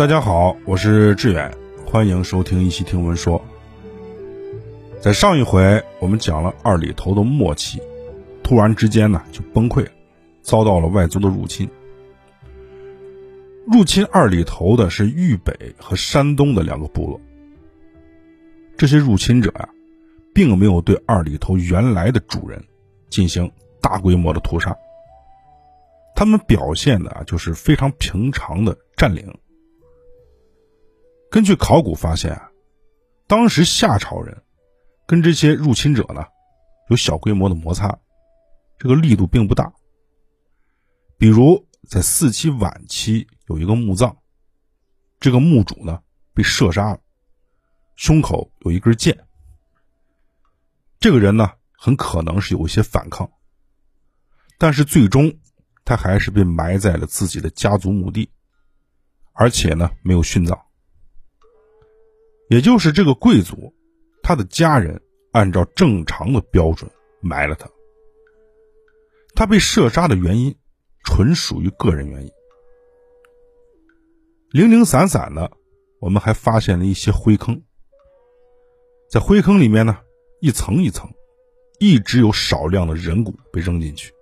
大家好，我是志远，欢迎收听一期听闻说。在上一回我们讲了二里头的末期，突然之间呢就崩溃了，遭到了外族的入侵。入侵二里头的是豫北和山东的两个部落。这些入侵者呀，并没有对二里头原来的主人进行大规模的屠杀，他们表现的啊就是非常平常的占领。根据考古发现啊，当时夏朝人跟这些入侵者呢有小规模的摩擦，这个力度并不大。比如在四期晚期有一个墓葬，这个墓主呢被射杀了，胸口有一根箭。这个人呢很可能是有一些反抗，但是最终他还是被埋在了自己的家族墓地，而且呢没有殉葬。也就是这个贵族，他的家人按照正常的标准埋了他。他被射杀的原因纯属于个人原因。零零散散的，我们还发现了一些灰坑。在灰坑里面呢，一层一层，一直有少量的人骨被扔进去。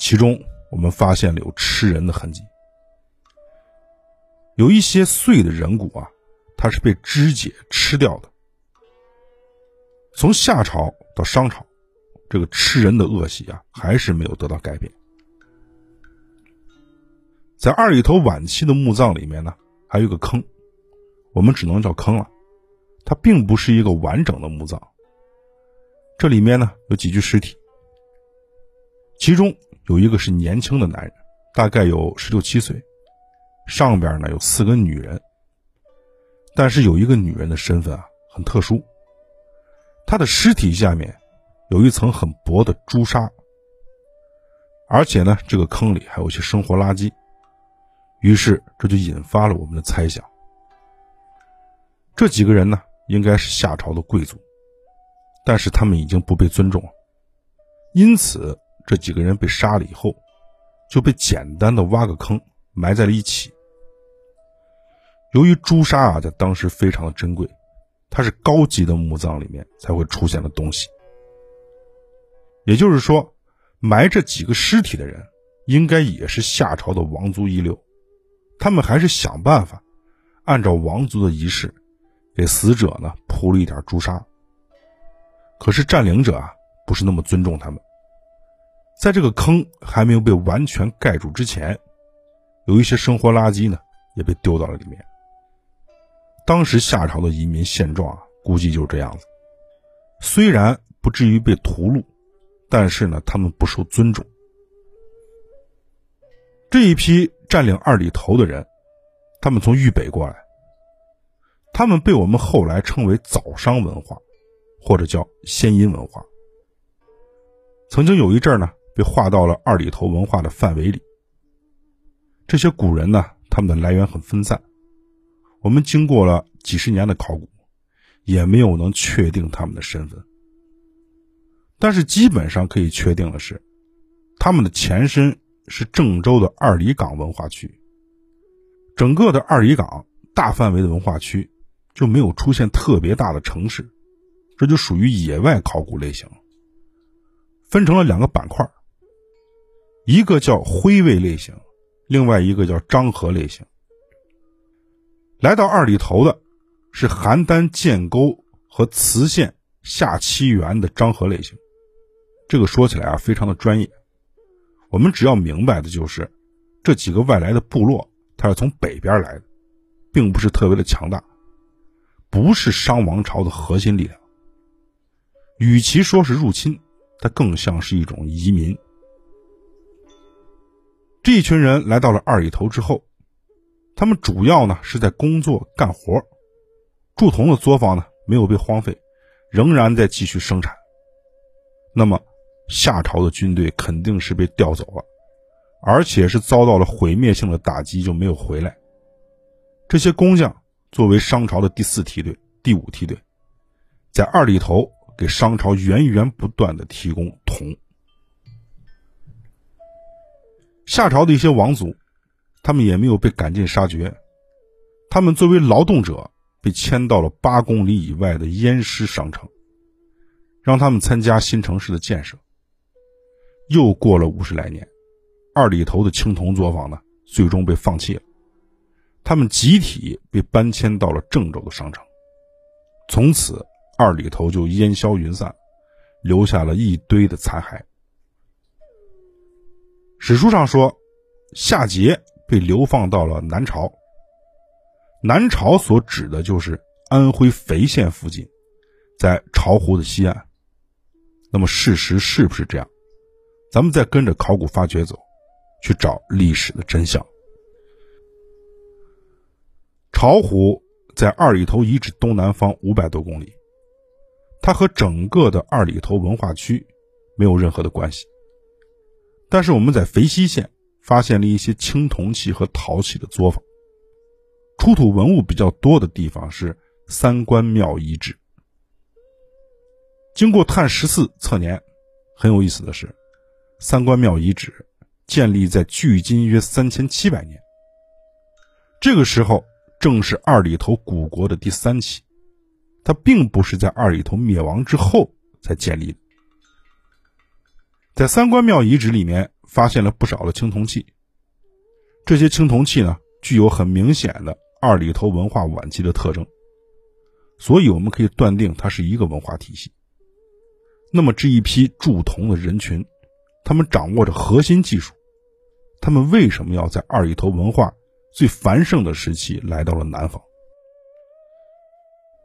其中我们发现了有吃人的痕迹，有一些碎的人骨啊。它是被肢解吃掉的。从夏朝到商朝，这个吃人的恶习啊，还是没有得到改变。在二里头晚期的墓葬里面呢，还有一个坑，我们只能叫坑了，它并不是一个完整的墓葬。这里面呢有几具尸体，其中有一个是年轻的男人，大概有十六七岁，上边呢有四个女人。但是有一个女人的身份啊很特殊，她的尸体下面有一层很薄的朱砂，而且呢这个坑里还有一些生活垃圾，于是这就引发了我们的猜想：这几个人呢应该是夏朝的贵族，但是他们已经不被尊重了，因此这几个人被杀了以后，就被简单的挖个坑埋在了一起。由于朱砂啊，在当时非常的珍贵，它是高级的墓葬里面才会出现的东西。也就是说，埋这几个尸体的人，应该也是夏朝的王族遗留，他们还是想办法，按照王族的仪式，给死者呢铺了一点朱砂。可是占领者啊，不是那么尊重他们，在这个坑还没有被完全盖住之前，有一些生活垃圾呢，也被丢到了里面。当时夏朝的移民现状啊，估计就是这样子。虽然不至于被屠戮，但是呢，他们不受尊重。这一批占领二里头的人，他们从豫北过来，他们被我们后来称为早商文化，或者叫先殷文化。曾经有一阵呢，被划到了二里头文化的范围里。这些古人呢，他们的来源很分散。我们经过了几十年的考古，也没有能确定他们的身份。但是基本上可以确定的是，他们的前身是郑州的二里岗文化区。整个的二里岗大范围的文化区就没有出现特别大的城市，这就属于野外考古类型。分成了两个板块，一个叫徽卫类型，另外一个叫漳河类型。来到二里头的，是邯郸建沟和磁县下七原的漳河类型。这个说起来啊，非常的专业。我们只要明白的就是，这几个外来的部落，它是从北边来的，并不是特别的强大，不是商王朝的核心力量。与其说是入侵，它更像是一种移民。这一群人来到了二里头之后。他们主要呢是在工作干活，铸铜的作坊呢没有被荒废，仍然在继续生产。那么夏朝的军队肯定是被调走了，而且是遭到了毁灭性的打击，就没有回来。这些工匠作为商朝的第四梯队、第五梯队，在二里头给商朝源源不断的提供铜。夏朝的一些王族。他们也没有被赶尽杀绝，他们作为劳动者被迁到了八公里以外的燕师商城，让他们参加新城市的建设。又过了五十来年，二里头的青铜作坊呢，最终被放弃了，他们集体被搬迁到了郑州的商城，从此二里头就烟消云散，留下了一堆的残骸。史书上说，夏桀被流放到了南朝。南朝所指的就是安徽肥县附近，在巢湖的西岸。那么事实是不是这样？咱们再跟着考古发掘走，去找历史的真相。巢湖在二里头遗址东南方五百多公里，它和整个的二里头文化区没有任何的关系。但是我们在肥西县发现了一些青铜器和陶器的作坊。出土文物比较多的地方是三官庙遗址。经过碳十四测年，很有意思的是，三官庙遗址建立在距今约三千七百年。这个时候正是二里头古国的第三期，它并不是在二里头灭亡之后才建立的。在三官庙遗址里面发现了不少的青铜器，这些青铜器呢，具有很明显的。二里头文化晚期的特征，所以我们可以断定它是一个文化体系。那么这一批铸铜的人群，他们掌握着核心技术，他们为什么要在二里头文化最繁盛的时期来到了南方？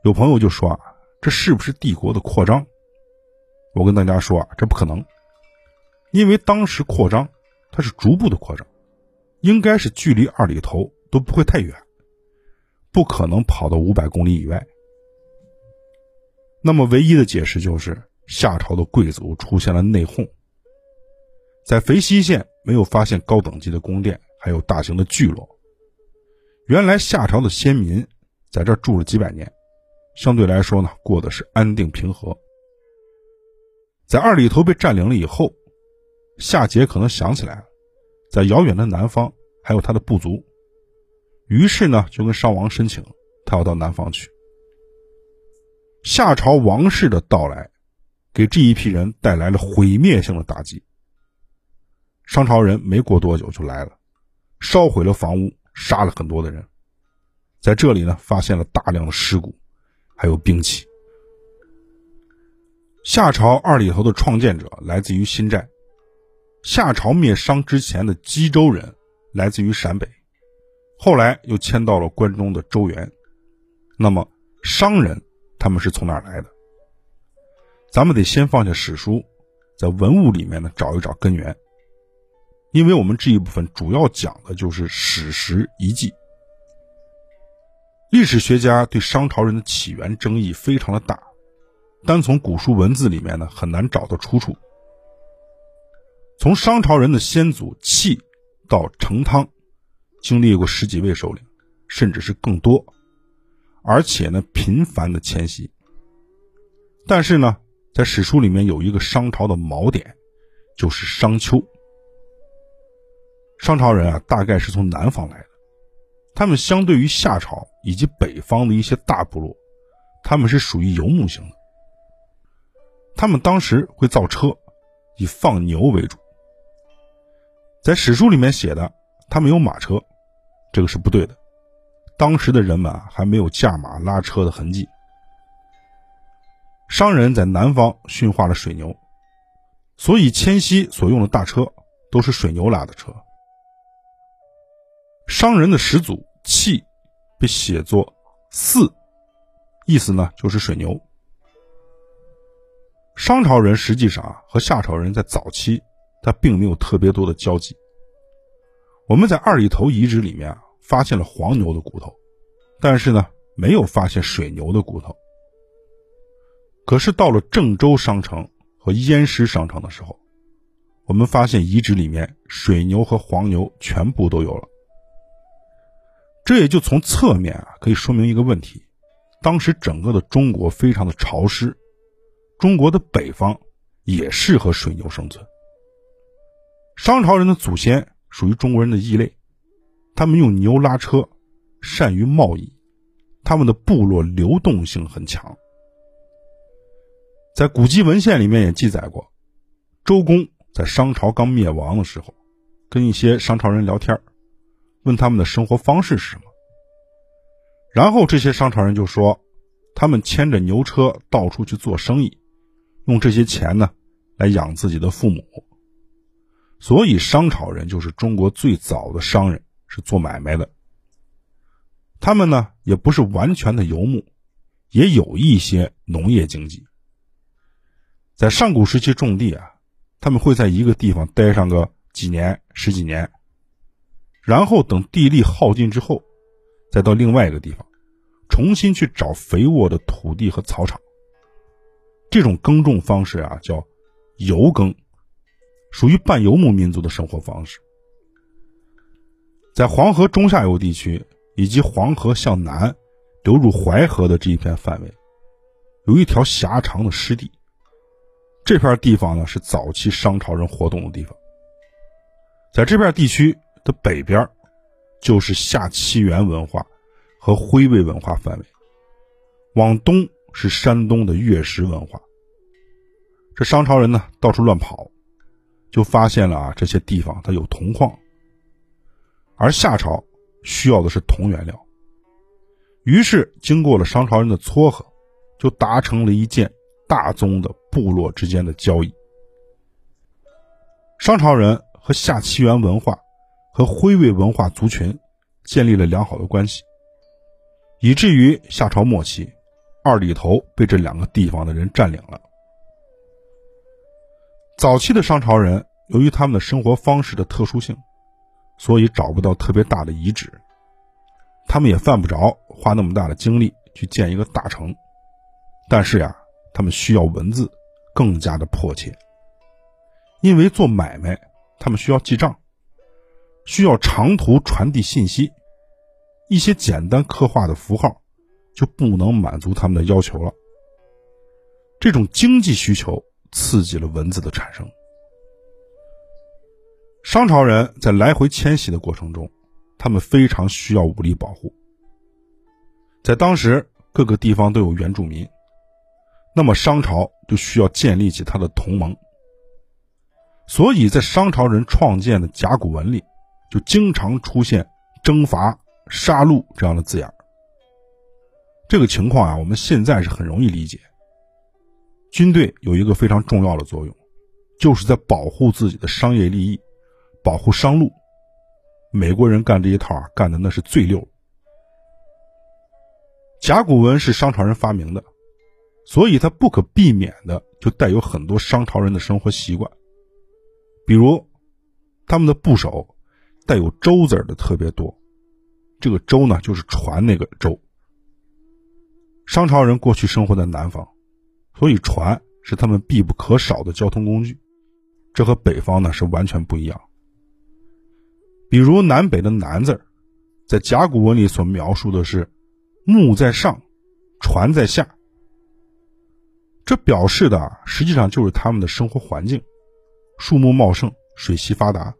有朋友就说啊，这是不是帝国的扩张？我跟大家说啊，这不可能，因为当时扩张它是逐步的扩张，应该是距离二里头都不会太远。不可能跑到五百公里以外。那么，唯一的解释就是夏朝的贵族出现了内讧。在肥西县没有发现高等级的宫殿，还有大型的聚落。原来夏朝的先民在这住了几百年，相对来说呢，过的是安定平和。在二里头被占领了以后，夏桀可能想起来了，在遥远的南方还有他的部族。于是呢，就跟商王申请，他要到南方去。夏朝王室的到来，给这一批人带来了毁灭性的打击。商朝人没过多久就来了，烧毁了房屋，杀了很多的人。在这里呢，发现了大量的尸骨，还有兵器。夏朝二里头的创建者来自于新寨，夏朝灭商之前的姬州人来自于陕北。后来又迁到了关中的周原，那么商人他们是从哪来的？咱们得先放下史书，在文物里面呢找一找根源，因为我们这一部分主要讲的就是史实遗迹。历史学家对商朝人的起源争议非常的大，单从古书文字里面呢很难找到出处。从商朝人的先祖契到成汤。经历过十几位首领，甚至是更多，而且呢频繁的迁徙。但是呢，在史书里面有一个商朝的锚点，就是商丘。商朝人啊，大概是从南方来的，他们相对于夏朝以及北方的一些大部落，他们是属于游牧型的。他们当时会造车，以放牛为主。在史书里面写的，他们有马车。这个是不对的，当时的人们啊还没有驾马拉车的痕迹。商人在南方驯化了水牛，所以迁徙所用的大车都是水牛拉的车。商人的始祖契被写作四，意思呢就是水牛。商朝人实际上啊和夏朝人在早期他并没有特别多的交集。我们在二里头遗址里面啊。发现了黄牛的骨头，但是呢，没有发现水牛的骨头。可是到了郑州商城和燕师商城的时候，我们发现遗址里面水牛和黄牛全部都有了。这也就从侧面啊可以说明一个问题：当时整个的中国非常的潮湿，中国的北方也适合水牛生存。商朝人的祖先属于中国人的异类。他们用牛拉车，善于贸易，他们的部落流动性很强。在古籍文献里面也记载过，周公在商朝刚灭亡的时候，跟一些商朝人聊天，问他们的生活方式是什么。然后这些商朝人就说，他们牵着牛车到处去做生意，用这些钱呢来养自己的父母。所以商朝人就是中国最早的商人，是做买卖的。他们呢也不是完全的游牧，也有一些农业经济。在上古时期种地啊，他们会在一个地方待上个几年、十几年，然后等地力耗尽之后，再到另外一个地方，重新去找肥沃的土地和草场。这种耕种方式啊，叫游耕。属于半游牧民族的生活方式，在黄河中下游地区以及黄河向南流入淮河的这一片范围，有一条狭长的湿地。这片地方呢，是早期商朝人活动的地方。在这片地区的北边，就是夏七元文化和徽魏文化范围；往东是山东的月食文化。这商朝人呢，到处乱跑。就发现了啊，这些地方它有铜矿，而夏朝需要的是铜原料。于是经过了商朝人的撮合，就达成了一件大宗的部落之间的交易。商朝人和夏七元文化和徽魏文化族群建立了良好的关系，以至于夏朝末期，二里头被这两个地方的人占领了。早期的商朝人由于他们的生活方式的特殊性，所以找不到特别大的遗址，他们也犯不着花那么大的精力去建一个大城。但是呀，他们需要文字更加的迫切，因为做买卖他们需要记账，需要长途传递信息，一些简单刻画的符号就不能满足他们的要求了。这种经济需求。刺激了文字的产生。商朝人在来回迁徙的过程中，他们非常需要武力保护。在当时，各个地方都有原住民，那么商朝就需要建立起他的同盟。所以在商朝人创建的甲骨文里，就经常出现征伐、杀戮这样的字眼。这个情况啊，我们现在是很容易理解。军队有一个非常重要的作用，就是在保护自己的商业利益，保护商路。美国人干这一套啊，干的那是最溜。甲骨文是商朝人发明的，所以它不可避免的就带有很多商朝人的生活习惯。比如，他们的部首带有“舟”字的特别多，这个“舟”呢，就是船那个“舟”。商朝人过去生活在南方。所以，船是他们必不可少的交通工具，这和北方呢是完全不一样。比如南北的“南”字，在甲骨文里所描述的是“木在上，船在下”，这表示的实际上就是他们的生活环境：树木茂盛，水系发达，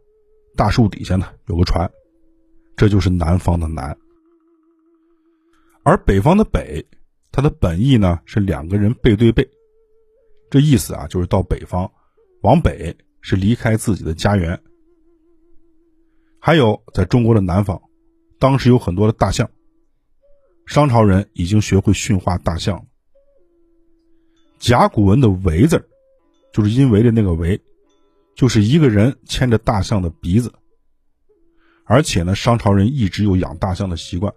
大树底下呢有个船，这就是南方的“南”。而北方的“北”。它的本意呢是两个人背对背，这意思啊就是到北方，往北是离开自己的家园。还有在中国的南方，当时有很多的大象，商朝人已经学会驯化大象。甲骨文的“围”字，就是因为的那个“围”，就是一个人牵着大象的鼻子。而且呢，商朝人一直有养大象的习惯，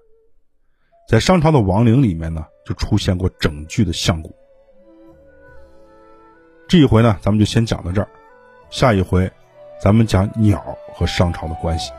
在商朝的王陵里面呢。就出现过整具的象骨。这一回呢，咱们就先讲到这儿，下一回咱们讲鸟和商朝的关系。